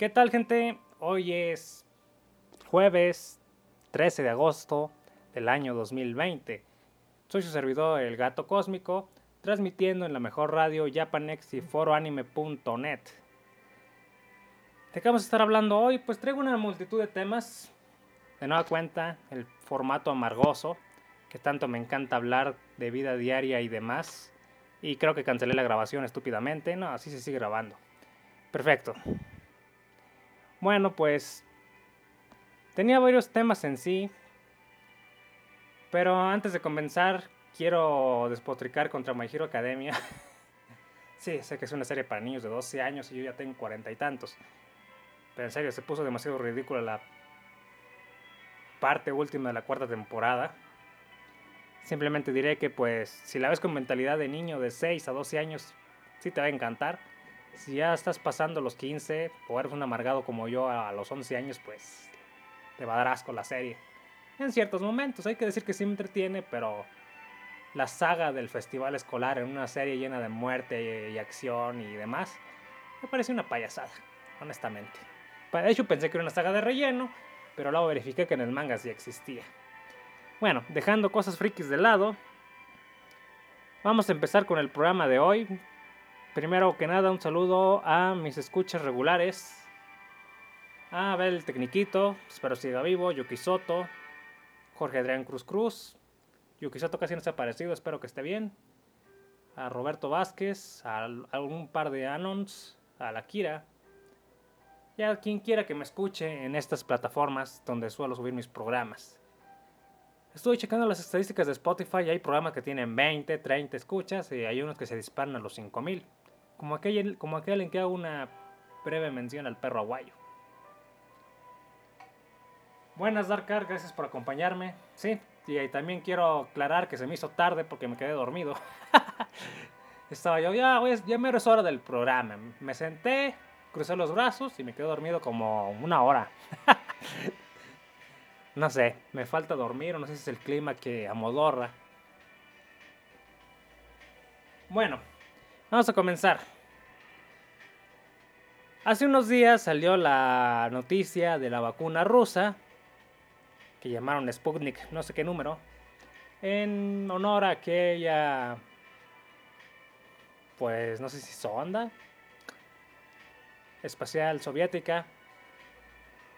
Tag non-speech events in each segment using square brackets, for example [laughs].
¿Qué tal gente? Hoy es jueves 13 de agosto del año 2020. Soy su servidor, el gato cósmico, transmitiendo en la mejor radio Japanex y foroanime.net. ¿De qué vamos a estar hablando hoy? Pues traigo una multitud de temas. De nueva cuenta, el formato amargoso, que tanto me encanta hablar de vida diaria y demás. Y creo que cancelé la grabación estúpidamente. No, así se sigue grabando. Perfecto. Bueno, pues tenía varios temas en sí. Pero antes de comenzar, quiero despotricar contra My Hero Academia. [laughs] sí, sé que es una serie para niños de 12 años y yo ya tengo cuarenta y tantos. Pero en serio, se puso demasiado ridícula la parte última de la cuarta temporada. Simplemente diré que pues si la ves con mentalidad de niño de 6 a 12 años, sí te va a encantar. Si ya estás pasando los 15 o eres un amargado como yo a los 11 años, pues te va a dar asco la serie. En ciertos momentos, hay que decir que sí me entretiene, pero la saga del festival escolar en una serie llena de muerte y acción y demás, me parece una payasada, honestamente. De hecho pensé que era una saga de relleno, pero luego verifiqué que en el manga sí existía. Bueno, dejando cosas frikis de lado, vamos a empezar con el programa de hoy. Primero que nada, un saludo a mis escuchas regulares. A Abel Tecniquito, espero siga vivo, Yuki Soto, Jorge Adrián Cruz Cruz, Yuki Soto casi no se ha aparecido, espero que esté bien. A Roberto Vázquez, a algún par de Anons, a la Kira, y a quien quiera que me escuche en estas plataformas donde suelo subir mis programas. Estuve checando las estadísticas de Spotify y hay programas que tienen 20, 30 escuchas y hay unos que se disparan a los 5000. Como aquel, como aquel en que hago una breve mención al perro aguayo. Buenas Darkar, gracias por acompañarme. Sí, y también quiero aclarar que se me hizo tarde porque me quedé dormido. [laughs] Estaba yo, ya, ya me es hora del programa. Me senté, crucé los brazos y me quedé dormido como una hora. [laughs] No sé, me falta dormir o no sé si es el clima que amodorra. Bueno, vamos a comenzar. Hace unos días salió la noticia de la vacuna rusa, que llamaron Sputnik, no sé qué número, en honor a aquella, pues no sé si sonda espacial soviética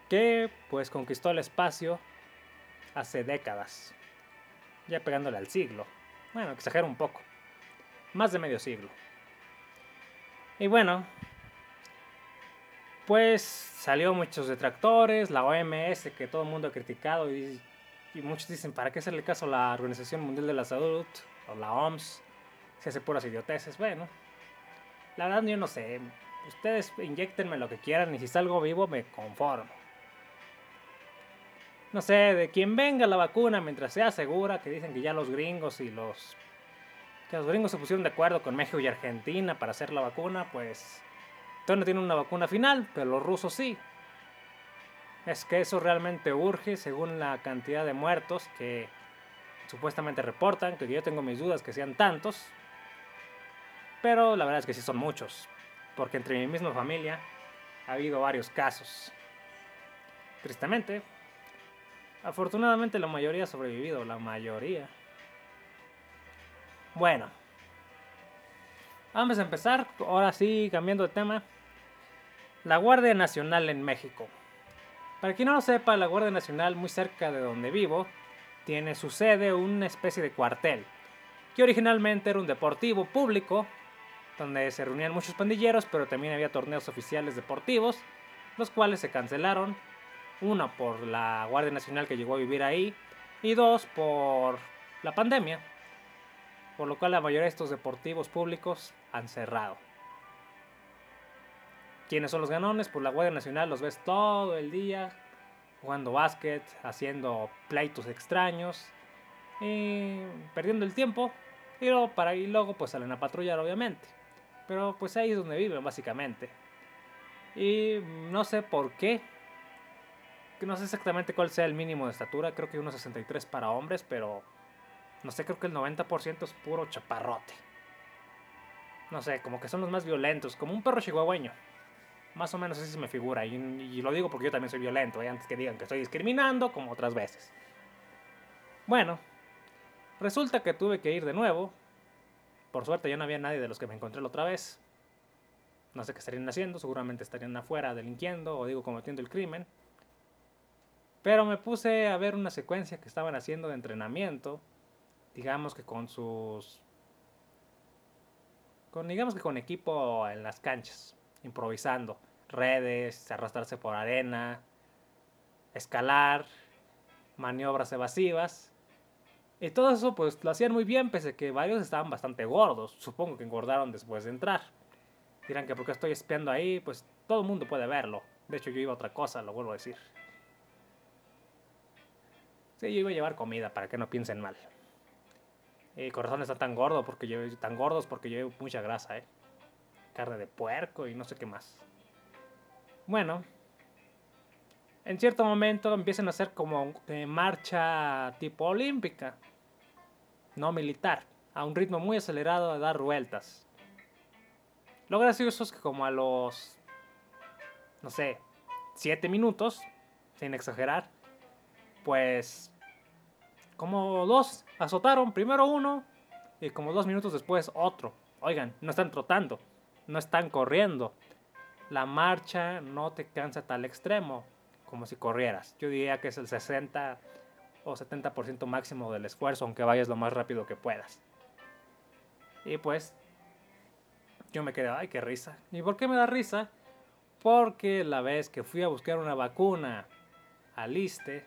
que pues conquistó el espacio hace décadas, ya pegándole al siglo. Bueno, exagero un poco, más de medio siglo. Y bueno, pues salió muchos detractores, la OMS que todo el mundo ha criticado y, muchos dicen, ¿para qué hacerle caso a la Organización Mundial de la Salud o la OMS? Si hace puras idioteces. Bueno, la verdad yo no sé. Ustedes inyectenme lo que quieran y si salgo vivo me conformo no sé, de quien venga la vacuna mientras sea segura, que dicen que ya los gringos y los... que los gringos se pusieron de acuerdo con México y Argentina para hacer la vacuna, pues... Todavía no tienen una vacuna final, pero los rusos sí. Es que eso realmente urge según la cantidad de muertos que supuestamente reportan, que yo tengo mis dudas que sean tantos. Pero la verdad es que sí son muchos, porque entre mi misma familia ha habido varios casos. Tristemente, Afortunadamente la mayoría ha sobrevivido, la mayoría. Bueno. Vamos a empezar, ahora sí, cambiando de tema. La Guardia Nacional en México. Para quien no lo sepa, la Guardia Nacional, muy cerca de donde vivo, tiene su sede una especie de cuartel, que originalmente era un deportivo público, donde se reunían muchos pandilleros, pero también había torneos oficiales deportivos, los cuales se cancelaron una por la Guardia Nacional que llegó a vivir ahí y dos por la pandemia. Por lo cual la mayoría de estos deportivos públicos han cerrado. ¿Quiénes son los ganones? Pues la Guardia Nacional los ves todo el día jugando básquet, haciendo pleitos extraños, y perdiendo el tiempo. Y luego, para, y luego pues salen a patrullar obviamente. Pero pues ahí es donde viven básicamente. Y no sé por qué no sé exactamente cuál sea el mínimo de estatura, creo que 1,63 para hombres, pero no sé, creo que el 90% es puro chaparrote. No sé, como que son los más violentos, como un perro chihuahueño. Más o menos así se me figura. Y, lo digo porque yo también soy violento, ¿eh? antes que digan que estoy discriminando, como otras veces. Bueno, resulta que tuve que ir de nuevo. Por suerte ya no había nadie de los que me encontré la otra vez. No sé qué estarían haciendo, seguramente estarían afuera delinquiendo o digo cometiendo el crimen. Pero me puse a ver una secuencia que estaban haciendo de entrenamiento, digamos que con sus con digamos que con equipo en las canchas, improvisando, redes, arrastrarse por arena, escalar, maniobras evasivas. Y todo eso pues lo hacían muy bien, pese a que varios estaban bastante gordos. Supongo que engordaron después de entrar. Dirán que porque estoy espiando ahí, pues todo el mundo puede verlo. De hecho yo iba a otra cosa, lo vuelvo a decir. Sí, yo iba a llevar comida para que no piensen mal. El corazón está tan gordo porque llevo, tan gordos porque llevo mucha grasa, eh. Carne de puerco y no sé qué más. Bueno, en cierto momento empiezan a hacer como marcha tipo olímpica, no militar, a un ritmo muy acelerado de dar vueltas. Lo gracioso es que como a los, no sé, 7 minutos, sin exagerar, pues como dos azotaron, primero uno y como dos minutos después otro. Oigan, no están trotando, no están corriendo. La marcha no te cansa tal extremo como si corrieras. Yo diría que es el 60 o 70% máximo del esfuerzo, aunque vayas lo más rápido que puedas. Y pues, yo me quedé, ay, qué risa. ¿Y por qué me da risa? Porque la vez que fui a buscar una vacuna al ISTE,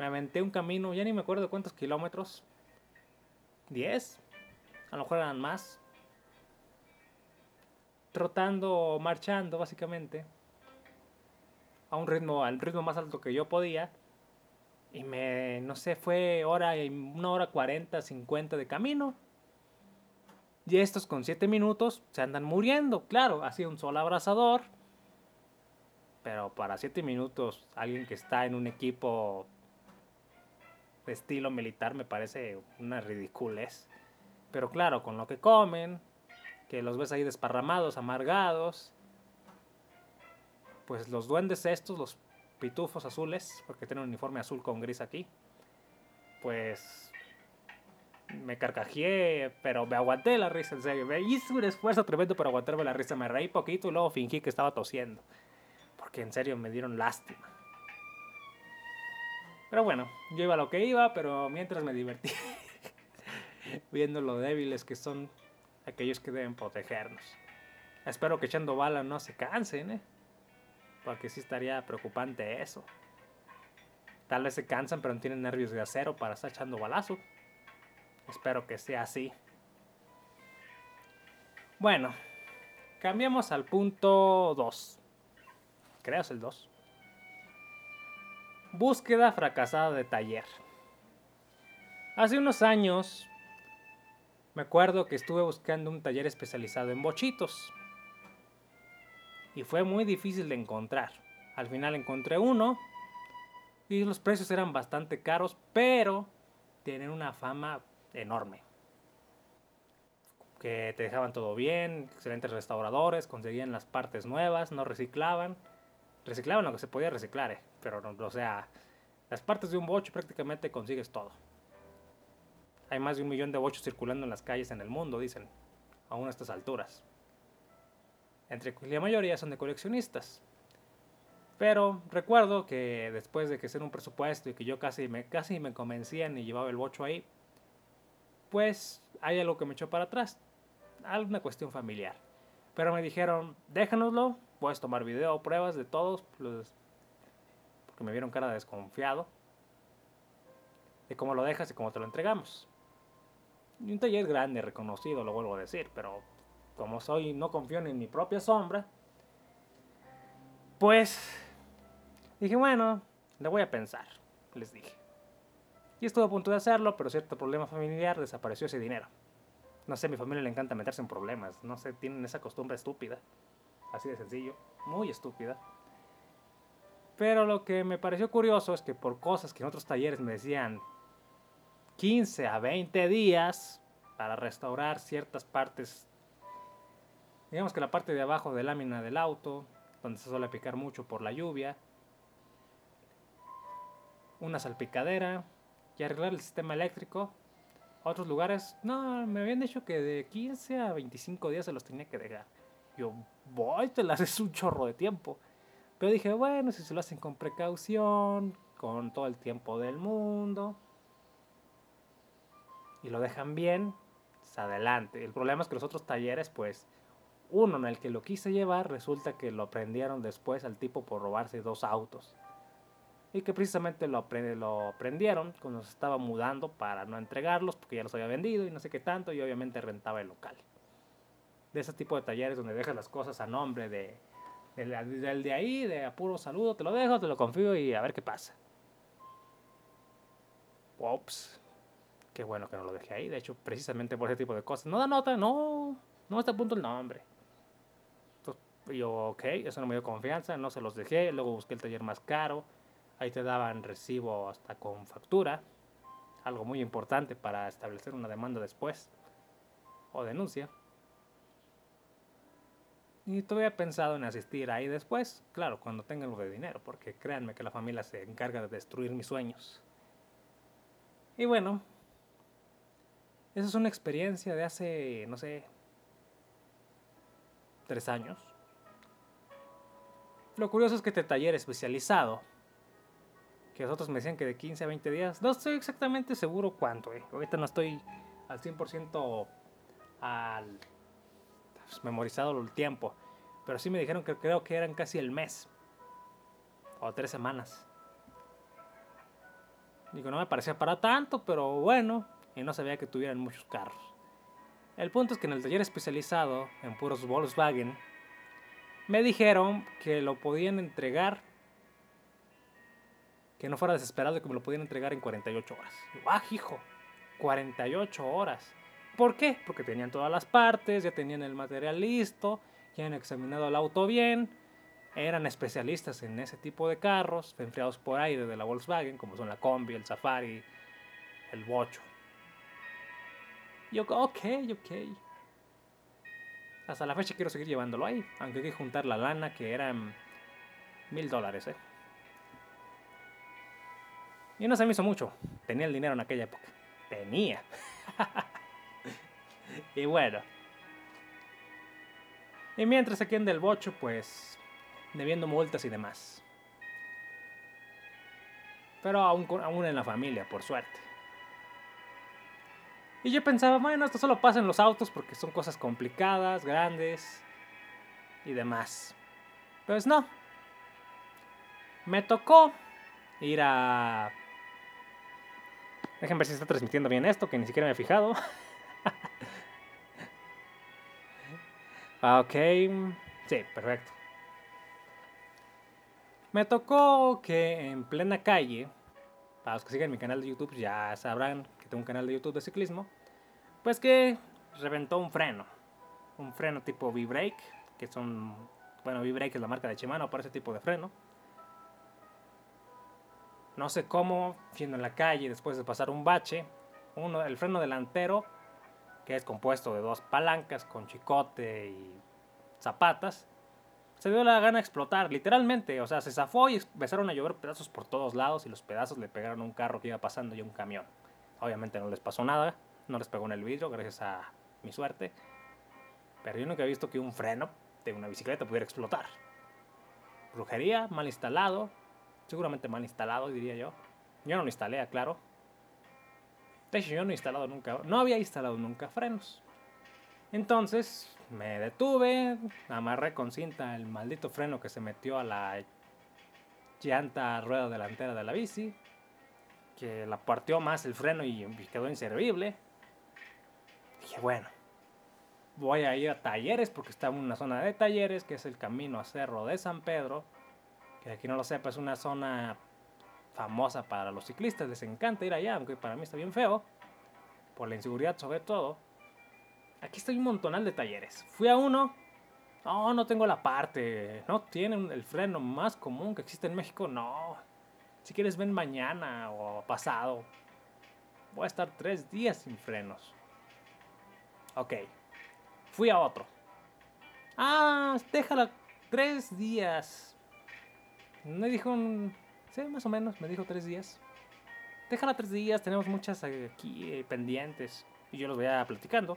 me aventé un camino, ya ni me acuerdo cuántos kilómetros. ¿10? A lo mejor eran más. Trotando, marchando, básicamente. A un ritmo, al ritmo más alto que yo podía. Y me, no sé, fue hora, una hora 40, 50 de camino. Y estos con 7 minutos se andan muriendo. Claro, ha sido un sol abrasador. Pero para 7 minutos, alguien que está en un equipo estilo militar me parece una ridiculez. Pero claro, con lo que comen, que los ves ahí desparramados, amargados, pues los duendes estos, los pitufos azules, porque tienen un uniforme azul con gris aquí, pues me carcajeé, pero me aguanté la risa, en serio. Me hice un esfuerzo tremendo para aguantarme la risa. Me reí poquito y luego fingí que estaba tosiendo. Porque en serio me dieron lástima. Pero bueno, yo iba a lo que iba, pero mientras me divertí [laughs] viendo lo débiles que son aquellos que deben protegernos. Espero que echando bala no se cansen, ¿eh? Porque sí estaría preocupante eso. Tal vez se cansan, pero no tienen nervios de acero para estar echando balazo. Espero que sea así. Bueno, cambiamos al punto 2. Creo es el 2. Búsqueda fracasada de taller. Hace unos años me acuerdo que estuve buscando un taller especializado en bochitos. Y fue muy difícil de encontrar. Al final encontré uno y los precios eran bastante caros, pero tienen una fama enorme. Que te dejaban todo bien, excelentes restauradores, conseguían las partes nuevas, no reciclaban. Reciclaban lo que se podía reciclar, eh pero no, o sea, las partes de un bocho prácticamente consigues todo. Hay más de un millón de bochos circulando en las calles en el mundo, dicen, aún a estas alturas. Entre la mayoría son de coleccionistas. Pero recuerdo que después de que hacer un presupuesto y que yo casi me, casi me convencían y llevaba el bocho ahí, pues hay algo que me echó para atrás. Alguna cuestión familiar. Pero me dijeron, déjanoslo, puedes tomar video, pruebas de todos los que me vieron cara de desconfiado de cómo lo dejas y cómo te lo entregamos. Y un taller grande, reconocido, lo vuelvo a decir, pero como soy, no confío en mi propia sombra, pues dije, bueno, le voy a pensar, les dije. Y estuve a punto de hacerlo, pero cierto problema familiar desapareció ese dinero. No sé, a mi familia le encanta meterse en problemas, no sé, tienen esa costumbre estúpida, así de sencillo, muy estúpida. Pero lo que me pareció curioso es que por cosas que en otros talleres me decían 15 a 20 días para restaurar ciertas partes Digamos que la parte de abajo de lámina del auto, donde se suele picar mucho por la lluvia. Una salpicadera y arreglar el sistema eléctrico. otros lugares, no, me habían dicho que de 15 a 25 días se los tenía que dejar. Yo, voy, te las haces un chorro de tiempo. Pero dije, bueno, si se lo hacen con precaución, con todo el tiempo del mundo, y lo dejan bien, pues adelante. El problema es que los otros talleres, pues, uno en el que lo quise llevar, resulta que lo prendieron después al tipo por robarse dos autos. Y que precisamente lo, lo prendieron cuando se estaba mudando para no entregarlos porque ya los había vendido y no sé qué tanto y obviamente rentaba el local. De ese tipo de talleres donde dejas las cosas a nombre de, del, de ahí, de apuro saludo, te lo dejo, te lo confío y a ver qué pasa. Ops, qué bueno que no lo dejé ahí. De hecho, precisamente por ese tipo de cosas. No da nota, no, no está a punto el nombre. Entonces, yo, ok, eso no me dio confianza, no se los dejé. Luego busqué el taller más caro. Ahí te daban recibo hasta con factura. Algo muy importante para establecer una demanda después. O denuncia. Y todavía he pensado en asistir ahí después, claro, cuando tenga algo de dinero, porque créanme que la familia se encarga de destruir mis sueños. Y bueno, esa es una experiencia de hace, no sé, tres años. Lo curioso es que este taller especializado, que nosotros me decían que de 15 a 20 días, no estoy exactamente seguro cuánto, eh. ahorita no estoy al 100% al pues, memorizado el tiempo, pero sí me dijeron que creo que eran casi el mes o tres semanas. Digo, no me parecía para tanto, pero bueno, y no sabía que tuvieran muchos carros. El punto es que en el taller especializado en puros Volkswagen me dijeron que lo podían entregar, que no fuera desesperado, que me lo podían entregar en 48 horas. ¡Ah, hijo! 48 horas. ¿Por qué? Porque tenían todas las partes, ya tenían el material listo, ya han examinado el auto bien, eran especialistas en ese tipo de carros, enfriados por aire de la Volkswagen, como son la Combi, el Safari, el Bocho. Yo, ok, ok. Hasta la fecha quiero seguir llevándolo ahí, aunque hay que juntar la lana que eran mil dólares, ¿eh? Y no se me hizo mucho. Tenía el dinero en aquella época. Tenía. [laughs] [laughs] y bueno. Y mientras aquí en Del Bocho, pues, debiendo multas y demás. Pero aún, aún en la familia, por suerte. Y yo pensaba, bueno, esto solo pasa en los autos porque son cosas complicadas, grandes y demás. Pues no. Me tocó ir a... Déjenme ver si está transmitiendo bien esto, que ni siquiera me he fijado. [laughs] ok. Sí, perfecto. Me tocó que en plena calle, para los que siguen mi canal de YouTube ya sabrán un canal de YouTube de ciclismo, pues que reventó un freno. Un freno tipo V-Brake, que son, bueno, V-Brake es la marca de Shimano para ese tipo de freno. No sé cómo, siendo en la calle, después de pasar un bache, uno, el freno delantero, que es compuesto de dos palancas con chicote y zapatas, se dio la gana de explotar, literalmente. O sea, se zafó y empezaron a llover pedazos por todos lados y los pedazos le pegaron a un carro que iba pasando y a un camión. Obviamente no les pasó nada, no les pegó en el vidrio gracias a mi suerte. Pero yo nunca he visto que un freno de una bicicleta pudiera explotar. Brujería, mal instalado, seguramente mal instalado diría yo. Yo no lo instalé, claro. De hecho, yo no he instalado nunca, no había instalado nunca frenos. Entonces me detuve, amarré con cinta el maldito freno que se metió a la llanta rueda delantera de la bici que la partió más el freno y quedó inservible. Dije, bueno, voy a ir a talleres porque está en una zona de talleres, que es el camino a Cerro de San Pedro, que aquí no lo sepa, es una zona famosa para los ciclistas, les encanta ir allá, aunque para mí está bien feo, por la inseguridad sobre todo. Aquí está un montonal de talleres. Fui a uno, no, no tengo la parte, no tienen el freno más común que existe en México, no, si quieres, ven mañana o pasado. Voy a estar tres días sin frenos. Ok. Fui a otro. Ah, déjala tres días. Me dijo, sí, más o menos, me dijo tres días. Déjala tres días, tenemos muchas aquí eh, pendientes. Y yo los veía platicando.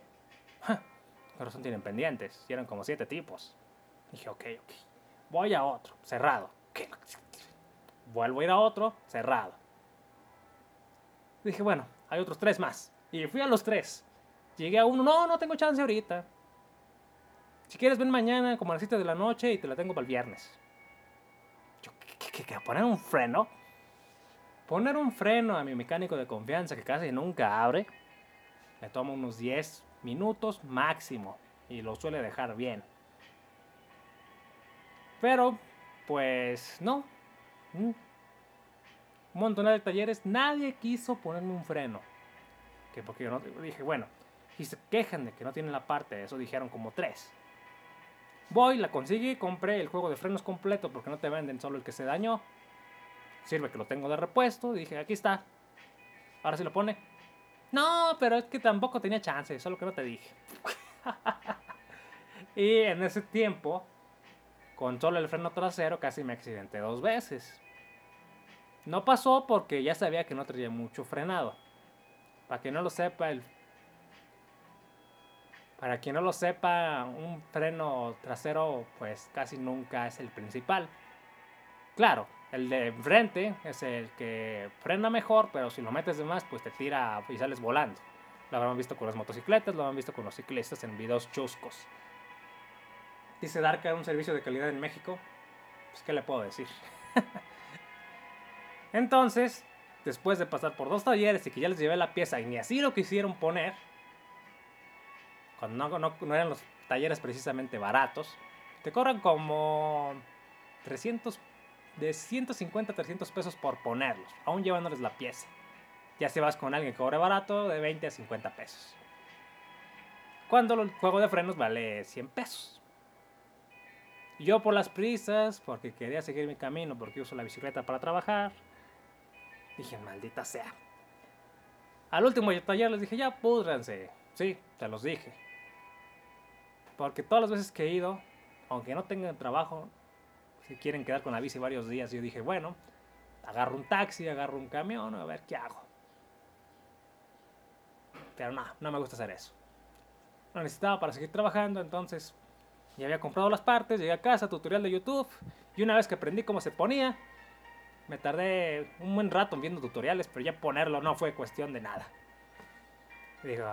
Corazón tienen pendientes. Y eran como siete tipos. Dije, ok, ok. Voy a otro, cerrado. Vuelvo a ir a otro, cerrado. Dije, bueno, hay otros tres más. Y fui a los tres. Llegué a uno, no, no tengo chance ahorita. Si quieres, ven mañana como a las 7 de la noche y te la tengo para el viernes. Yo, ¿qué, qué, qué? ¿Poner un freno? Poner un freno a mi mecánico de confianza que casi nunca abre. Me toma unos 10 minutos máximo. Y lo suele dejar bien. Pero, pues, no. Mm. Un montón de talleres, nadie quiso ponerme un freno. Que porque yo no dije, bueno, y se quejan de que no tienen la parte, eso dijeron como tres. Voy, la conseguí, compré el juego de frenos completo porque no te venden solo el que se dañó. Sirve que lo tengo de repuesto. Dije, aquí está. Ahora sí lo pone. No, pero es que tampoco tenía chance, solo que no te dije. [laughs] y en ese tiempo con solo el freno trasero casi me accidenté dos veces. No pasó porque ya sabía que no traía mucho frenado. Para quien no lo sepa, el para quien no lo sepa, un freno trasero pues casi nunca es el principal. Claro, el de frente es el que frena mejor, pero si lo metes de más pues te tira y sales volando. Lo habrán visto con las motocicletas, lo han visto con los ciclistas en videos chuscos. Dice Darka, un servicio de calidad en México. Pues, ¿qué le puedo decir? [laughs] Entonces, después de pasar por dos talleres y que ya les llevé la pieza y ni así lo quisieron poner, no, eran los talleres precisamente baratos, te cobran como 300, de 150 a 300 pesos por ponerlos, aún llevándoles la pieza. Ya si vas con alguien que cobre barato, de 20 a 50 pesos. Cuando el juego de frenos vale 100 pesos. Yo por las prisas, porque quería seguir mi camino, porque uso la bicicleta para trabajar, dije, maldita sea. Al último taller les dije, ya púdranse. Sí, te los dije. Porque todas las veces que he ido, aunque no tengan trabajo, si quieren quedar con la bici varios días, yo dije, bueno, agarro un taxi, agarro un camión, a ver qué hago. Pero no, no me gusta hacer eso. Lo necesitaba para seguir trabajando, entonces ya había comprado las partes, llegué a casa, tutorial de YouTube. Y una vez que aprendí cómo se ponía, me tardé un buen rato viendo tutoriales, pero ya ponerlo no fue cuestión de nada. Digo,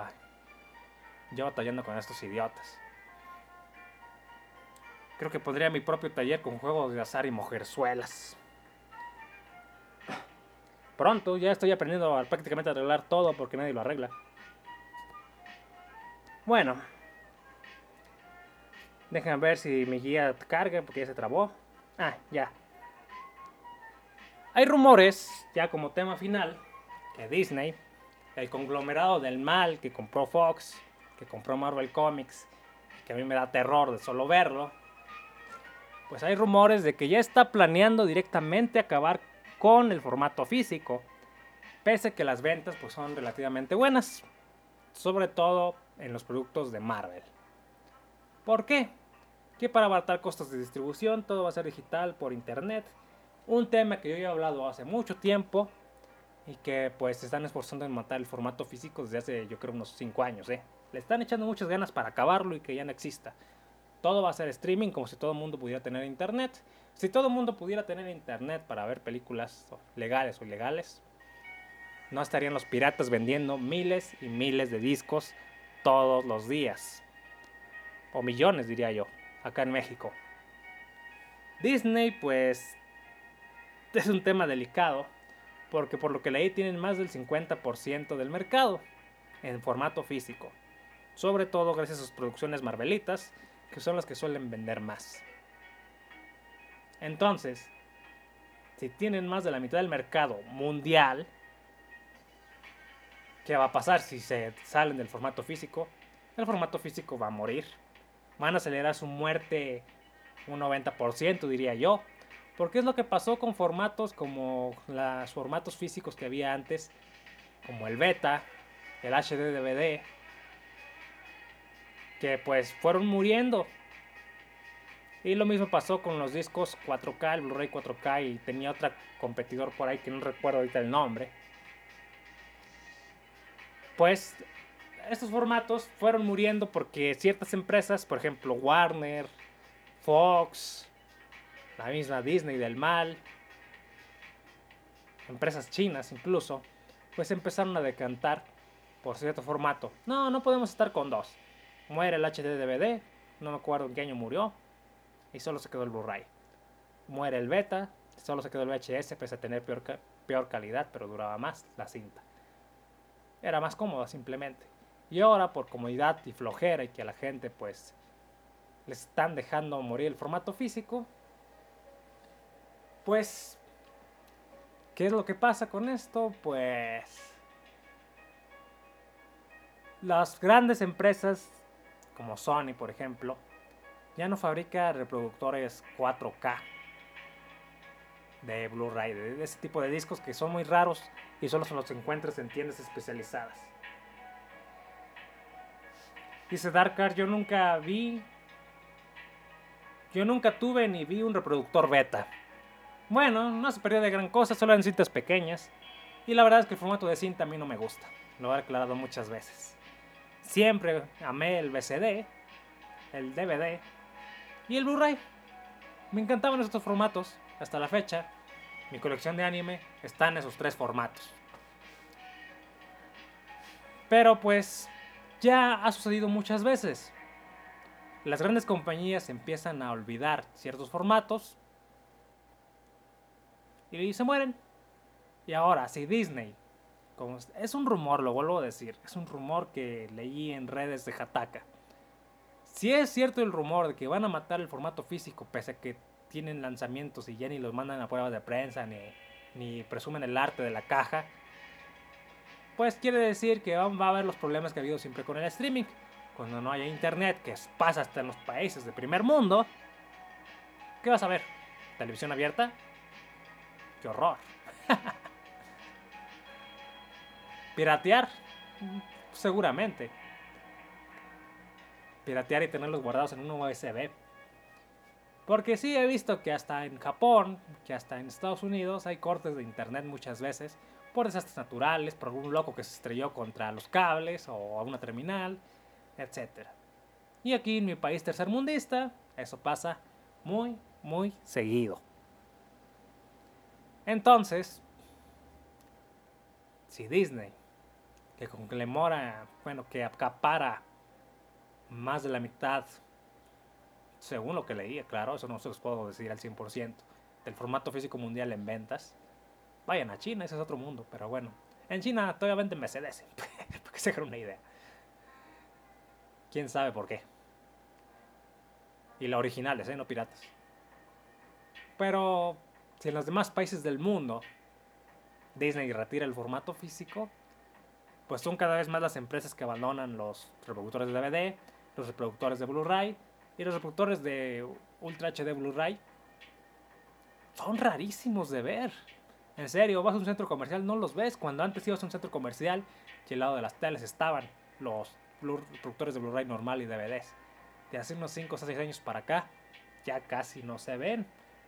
yo batallando con estos idiotas. Creo que pondría mi propio taller con juegos de azar y mujerzuelas. Pronto, ya estoy aprendiendo a prácticamente arreglar todo porque nadie lo arregla. Bueno, Dejen ver si mi guía carga porque ya se trabó. Ah, ya. Hay rumores, ya como tema final, que Disney, el conglomerado del mal que compró Fox, que compró Marvel Comics, que a mí me da terror de solo verlo, pues hay rumores de que ya está planeando directamente acabar con el formato físico, pese a que las ventas pues son relativamente buenas, sobre todo en los productos de Marvel. ¿Por qué? que para abaratar costos de distribución todo va a ser digital por internet. Un tema que yo he hablado hace mucho tiempo y que pues están esforzando en matar el formato físico desde hace yo creo unos 5 años. ¿eh? Le están echando muchas ganas para acabarlo y que ya no exista. Todo va a ser streaming como si todo el mundo pudiera tener internet. Si todo el mundo pudiera tener internet para ver películas legales o ilegales, no estarían los piratas vendiendo miles y miles de discos todos los días. O millones diría yo acá en México. Disney, pues, [laughs] es un tema delicado, porque por lo que leí tienen más del 50% del mercado en formato físico. Sobre todo gracias a sus producciones marvelitas, que son las que suelen vender más. Entonces, si tienen más de la mitad del mercado mundial, ¿qué va a pasar si se salen del formato físico? El formato físico va a morir van a acelerar su muerte un 90%, diría yo. Porque es lo que pasó con formatos como los formatos físicos que había antes, como el beta, el HD DVD, que pues fueron muriendo. Y lo mismo pasó con los discos 4K, el Blu-ray 4K y tenía otro competidor por ahí que no recuerdo ahorita el nombre. Pues estos formatos fueron muriendo porque ciertas empresas, por ejemplo Warner, Fox, la misma Disney del mal, empresas chinas incluso, pues empezaron a decantar por cierto formato. No, no podemos estar con dos. Muere el HD DVD, no me acuerdo en qué año murió, y solo se quedó el Blu-ray. Muere el beta, solo se quedó el VHS, pese a tener peor, peor calidad, pero duraba más la cinta. Era más cómoda simplemente. Y ahora, por comodidad y flojera y que a la gente pues le están dejando morir el formato físico, pues, ¿qué es lo que pasa con esto? Pues las grandes empresas como Sony, por ejemplo, ya no fabrica reproductores 4K de Blu-ray, de ese tipo de discos que son muy raros y solo se los encuentras en tiendas especializadas. Dice Darkar, yo nunca vi, yo nunca tuve ni vi un reproductor beta. Bueno, no se perdió de gran cosa, solo en cintas pequeñas. Y la verdad es que el formato de cinta a mí no me gusta, lo he aclarado muchas veces. Siempre amé el VCD, el DVD y el Blu-ray. Me encantaban estos formatos. Hasta la fecha, mi colección de anime está en esos tres formatos. Pero pues ya ha sucedido muchas veces. Las grandes compañías empiezan a olvidar ciertos formatos y se mueren. Y ahora, si Disney, es un rumor, lo vuelvo a decir, es un rumor que leí en redes de Hataka si es cierto el rumor de que van a matar el formato físico, pese a que tienen lanzamientos y ya ni los mandan a pruebas de prensa, ni, ni presumen el arte de la caja, pues quiere decir que va a haber los problemas que ha habido siempre con el streaming. Cuando no haya internet, que pasa hasta en los países de primer mundo, ¿qué vas a ver? ¿Televisión abierta? ¡Qué horror! [laughs] ¿Piratear? Seguramente piratear y tenerlos guardados en un USB. Porque sí he visto que hasta en Japón, que hasta en Estados Unidos hay cortes de internet muchas veces por desastres naturales, por algún loco que se estrelló contra los cables o a una terminal, etc. Y aquí en mi país tercermundista, eso pasa muy, muy seguido. Entonces, si Disney, que conglomera, bueno, que acapara más de la mitad, según lo que leía, claro, eso no se los puedo decir al 100%, del formato físico mundial en ventas. Vayan a China, ese es otro mundo, pero bueno. En China todavía venden Mercedes, [laughs] para que se hagan una idea. Quién sabe por qué. Y la originales, ¿eh? no piratas. Pero si en los demás países del mundo Disney retira el formato físico, pues son cada vez más las empresas que abandonan los reproductores de DVD, los reproductores de Blu-ray y los reproductores de Ultra HD Blu-ray son rarísimos de ver. En serio, vas a un centro comercial, no los ves. Cuando antes ibas a un centro comercial y al lado de las teles estaban los reproductores de Blu-ray normal y DVDs. De hace unos 5 o 6 años para acá, ya casi no se ven.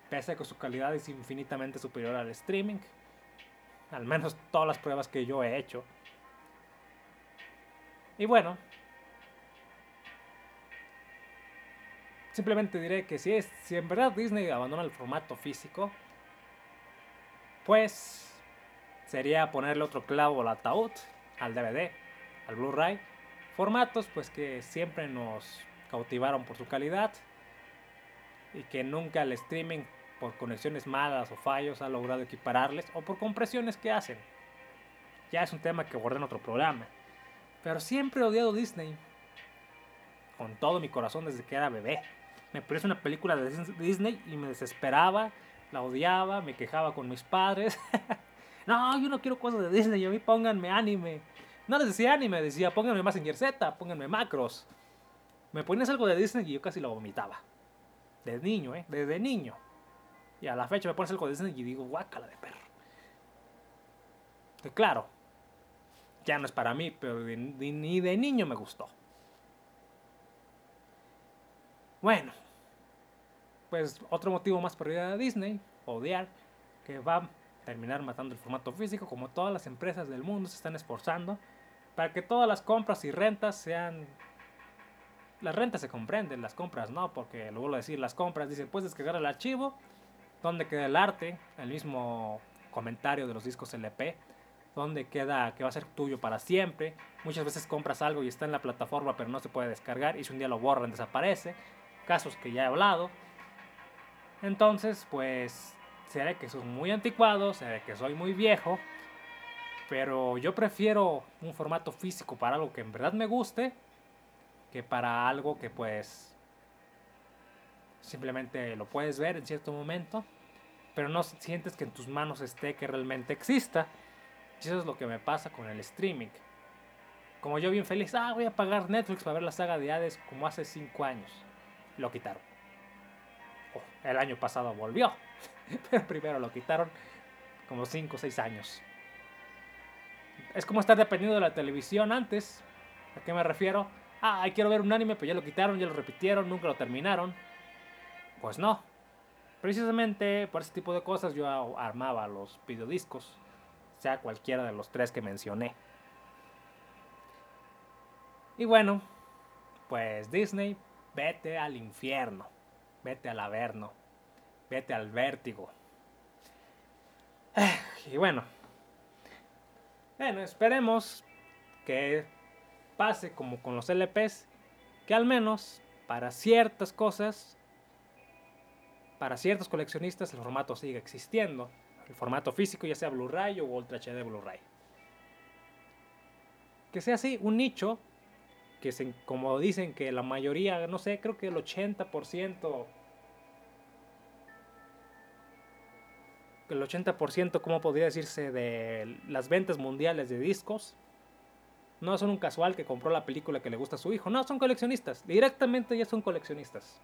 Pese a que su calidad es infinitamente superior al streaming. Al menos todas las pruebas que yo he hecho. Y bueno, Simplemente diré que si, es, si en verdad Disney abandona el formato físico, pues sería ponerle otro clavo al ataúd, al DVD, al Blu-ray. Formatos pues que siempre nos cautivaron por su calidad y que nunca el streaming por conexiones malas o fallos ha logrado equipararles o por compresiones que hacen. Ya es un tema que abordé en otro programa. Pero siempre he odiado Disney. Con todo mi corazón desde que era bebé me ponía una película de Disney y me desesperaba, la odiaba, me quejaba con mis padres. [laughs] no, yo no quiero cosas de Disney, a mí pónganme anime. No les decía anime, decía pónganme más en Z, pónganme macros. Me ponías algo de Disney y yo casi lo vomitaba. De niño, ¿eh? Desde niño. Y a la fecha me pones algo de Disney y digo, guácala de perro. Claro, ya no es para mí, pero ni de niño me gustó. Bueno, pues otro motivo más por ir a Disney, odiar, que va a terminar matando el formato físico, como todas las empresas del mundo se están esforzando para que todas las compras y rentas sean... Las rentas se comprenden, las compras no, porque lo vuelvo a decir, las compras dicen, puedes descargar el archivo, donde queda el arte, el mismo comentario de los discos LP, donde queda que va a ser tuyo para siempre. Muchas veces compras algo y está en la plataforma pero no se puede descargar y si un día lo borran desaparece. Casos que ya he hablado. Entonces, pues, se ve que soy muy anticuado, se ve que soy muy viejo, pero yo prefiero un formato físico para algo que en verdad me guste que para algo que pues simplemente lo puedes ver en cierto momento, pero no sientes que en tus manos esté que realmente exista. Y eso es lo que me pasa con el streaming. Como yo bien feliz, ah, voy a pagar Netflix para ver la saga de Hades como hace 5 años. Lo quitaron. Oh, el año pasado volvió, [laughs] pero primero lo quitaron como 5 o 6 años. Es como estar dependiendo de la televisión antes. ¿A qué me refiero? Ah, quiero ver un anime, pero ya lo quitaron, ya lo repitieron, nunca lo terminaron. Pues no. Precisamente por ese tipo de cosas yo armaba los videodiscos, sea cualquiera de los tres que mencioné. Y bueno, pues Disney, vete al infierno, vete al averno, vete al vértigo. [sighs] Y bueno, bueno, esperemos que pase como con los LPs, que al menos para ciertas cosas, para ciertos coleccionistas el formato siga existiendo. El formato físico, ya sea Blu-ray o Ultra HD Blu-ray. Que sea así, un nicho, que se, como dicen que la mayoría, no sé, creo que el 80% el 80%, como podría decirse, de las ventas mundiales de discos no son un casual que compró la película que le gusta a su hijo. No, son coleccionistas. Directamente ya son coleccionistas.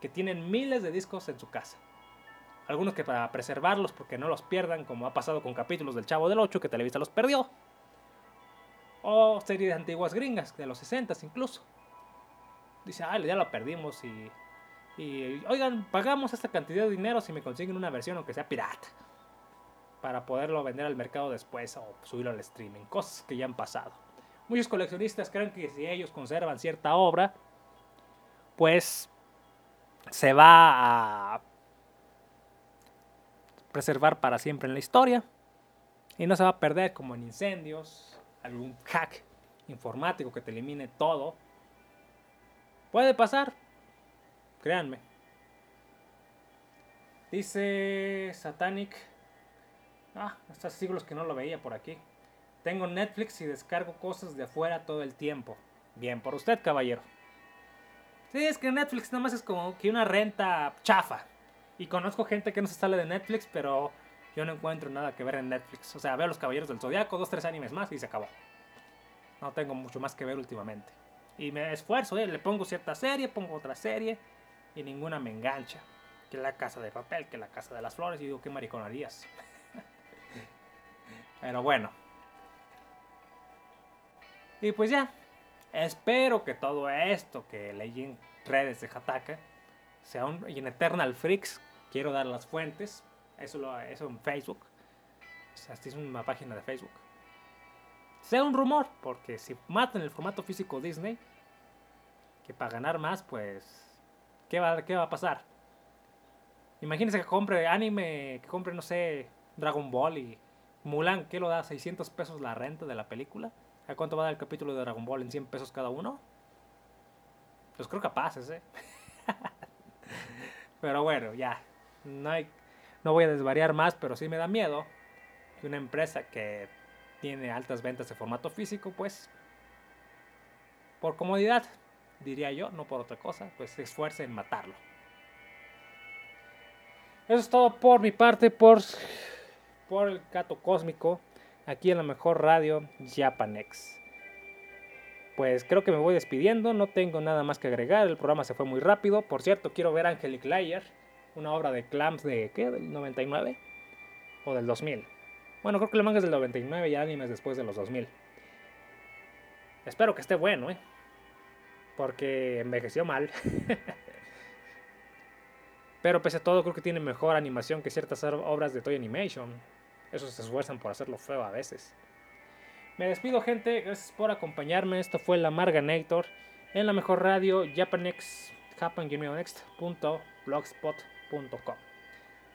Que tienen miles de discos en su casa. Algunos que para preservarlos porque no los pierdan, como ha pasado con capítulos del Chavo del 8 que Televisa los perdió. O series antiguas gringas, de los 60 incluso. Dice, ah, ya lo perdimos y y, oigan, pagamos esta cantidad de dinero si me consiguen una versión, aunque sea pirata. Para poderlo vender al mercado después o subirlo al streaming. Cosas que ya han pasado. Muchos coleccionistas creen que si ellos conservan cierta obra, pues se va a preservar para siempre en la historia. Y no se va a perder como en incendios, algún hack informático que te elimine todo. Puede pasar, Créanme. Dice Satanic. Ah, hace siglos que no lo veía por aquí. Tengo Netflix y descargo cosas de afuera todo el tiempo. Bien, por usted, caballero. Sí, es que Netflix nada más es como que una renta chafa. Y conozco gente que no se sale de Netflix, pero yo no encuentro nada que ver en Netflix. O sea, veo los Caballeros del Zodiaco, dos, tres animes más y se acabó. No tengo mucho más que ver últimamente. Y me esfuerzo, ¿eh? le pongo cierta serie, pongo otra serie y ninguna me engancha. Que la casa de papel, que la casa de las flores. Y digo, qué mariconarías. [laughs] Pero bueno. Y pues ya. Espero que todo esto que leí en redes de Hataka sea un. Y en Eternal Freaks, quiero dar las fuentes. Eso, lo, eso en Facebook. Esta es una página de Facebook. Sea un rumor, porque si matan el formato físico Disney, que para ganar más, pues ¿Qué va, qué va a pasar? Imagínense que compre anime, que compre, no sé, Dragon Ball y Mulan, ¿qué lo da? ¿600 pesos la renta de la película? ¿A cuánto va a dar el capítulo de Dragon Ball? ¿En 100 pesos cada uno? Pues creo capaces, ¿eh? [laughs] pero bueno, ya. No, hay, no voy a desvariar más, pero sí me da miedo que una empresa que tiene altas ventas de formato físico, pues, por comodidad, diría yo, no por otra cosa, pues se esfuerce en matarlo. Eso es todo por mi parte, por, por el gato cósmico, aquí en la mejor radio Japanex. Pues creo que me voy despidiendo, no tengo nada más que agregar, el programa se fue muy rápido. Por cierto, quiero ver Angelic Layer, una obra de Clamps de, ¿qué? ¿Del 99? ¿O del 2000? Bueno, creo que el manga es del 99 y anime es después de los 2000. Espero que esté bueno, ¿eh? porque envejeció mal. [laughs] Pero pese a todo, creo que tiene mejor animación que ciertas obras de Toy Animation. Esos se esfuerzan por hacerlo feo a veces. Me despido, gente. Gracias por acompañarme. Esto fue la Marganator en la mejor radio Japanex,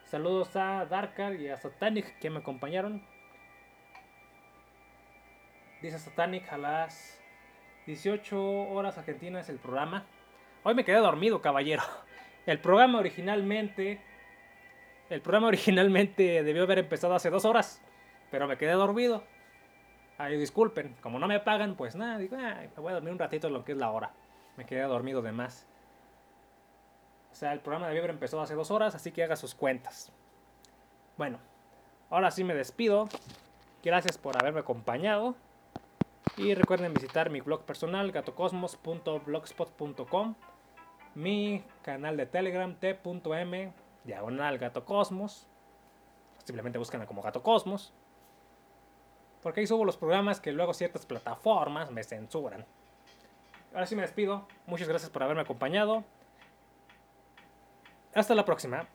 Saludos a Darkar y a Satanic que me acompañaron. Dice Satanic a las 18 horas argentinas el programa. Hoy me quedé dormido, caballero. El programa originalmente. El programa originalmente debió haber empezado hace dos horas. Pero me quedé dormido. Ay, disculpen. Como no me pagan, pues nada, digo, me voy a dormir un ratito lo que es la hora. Me quedé dormido de más. O sea, el programa debió haber empezado hace dos horas, así que haga sus cuentas. Bueno, ahora sí me despido. Gracias por haberme acompañado. Y recuerden visitar mi blog personal, gatocosmos.blogspot.com, mi canal de Telegram, t.m, diagonal gatocosmos. Simplemente búsquenla como gatocosmos. Porque ahí subo los programas que luego ciertas plataformas me censuran. Ahora sí me despido. Muchas gracias por haberme acompañado. Hasta la próxima.